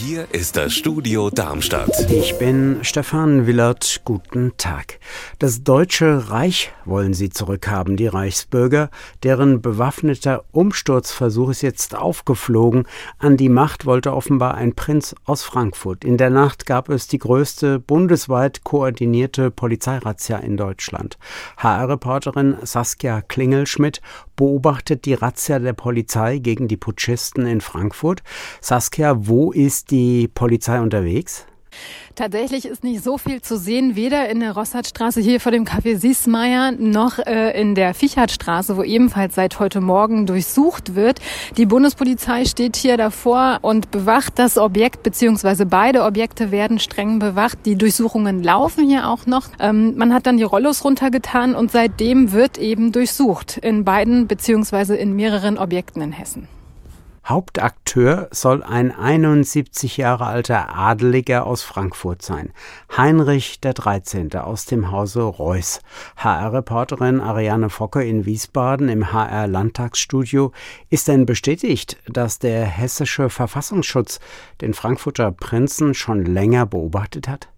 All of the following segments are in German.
Hier ist das Studio Darmstadt. Ich bin Stefan Willert. Guten Tag. Das Deutsche Reich wollen sie zurückhaben, die Reichsbürger. Deren bewaffneter Umsturzversuch ist jetzt aufgeflogen. An die Macht wollte offenbar ein Prinz aus Frankfurt. In der Nacht gab es die größte bundesweit koordinierte Polizeirazzia in Deutschland. HR-Reporterin Saskia Klingelschmidt beobachtet die Razzia der Polizei gegen die Putschisten in Frankfurt. Saskia, wo ist die Polizei unterwegs? Tatsächlich ist nicht so viel zu sehen, weder in der Rossardstraße hier vor dem Café Siesmeier noch äh, in der Fichardstraße, wo ebenfalls seit heute Morgen durchsucht wird. Die Bundespolizei steht hier davor und bewacht das Objekt, beziehungsweise beide Objekte werden streng bewacht. Die Durchsuchungen laufen hier auch noch. Ähm, man hat dann die Rollos runtergetan und seitdem wird eben durchsucht in beiden, beziehungsweise in mehreren Objekten in Hessen. Hauptakteur soll ein 71 Jahre alter Adeliger aus Frankfurt sein. Heinrich der 13. aus dem Hause Reuß. HR-Reporterin Ariane Focke in Wiesbaden im HR-Landtagsstudio. Ist denn bestätigt, dass der hessische Verfassungsschutz den Frankfurter Prinzen schon länger beobachtet hat?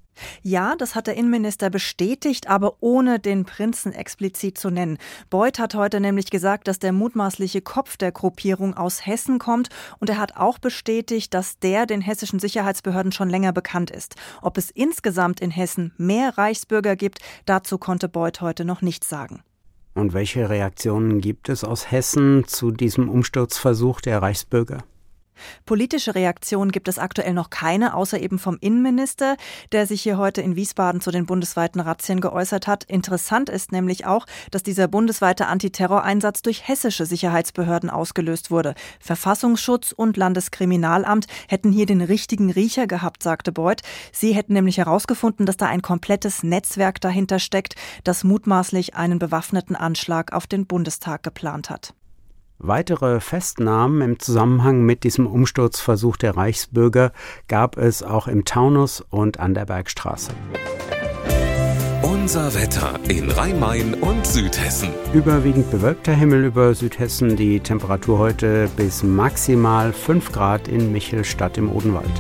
Ja, das hat der Innenminister bestätigt, aber ohne den Prinzen explizit zu nennen. Beuth hat heute nämlich gesagt, dass der mutmaßliche Kopf der Gruppierung aus Hessen kommt und er hat auch bestätigt, dass der den hessischen Sicherheitsbehörden schon länger bekannt ist. Ob es insgesamt in Hessen mehr Reichsbürger gibt, dazu konnte Beuth heute noch nichts sagen. Und welche Reaktionen gibt es aus Hessen zu diesem Umsturzversuch der Reichsbürger? Politische Reaktionen gibt es aktuell noch keine, außer eben vom Innenminister, der sich hier heute in Wiesbaden zu den bundesweiten Razzien geäußert hat. Interessant ist nämlich auch, dass dieser bundesweite Antiterroreinsatz durch hessische Sicherheitsbehörden ausgelöst wurde. Verfassungsschutz und Landeskriminalamt hätten hier den richtigen Riecher gehabt, sagte Beuth. Sie hätten nämlich herausgefunden, dass da ein komplettes Netzwerk dahinter steckt, das mutmaßlich einen bewaffneten Anschlag auf den Bundestag geplant hat. Weitere Festnahmen im Zusammenhang mit diesem Umsturzversuch der Reichsbürger gab es auch im Taunus und an der Bergstraße. Unser Wetter in Rhein-Main und Südhessen. Überwiegend bewölkter Himmel über Südhessen, die Temperatur heute bis maximal 5 Grad in Michelstadt im Odenwald.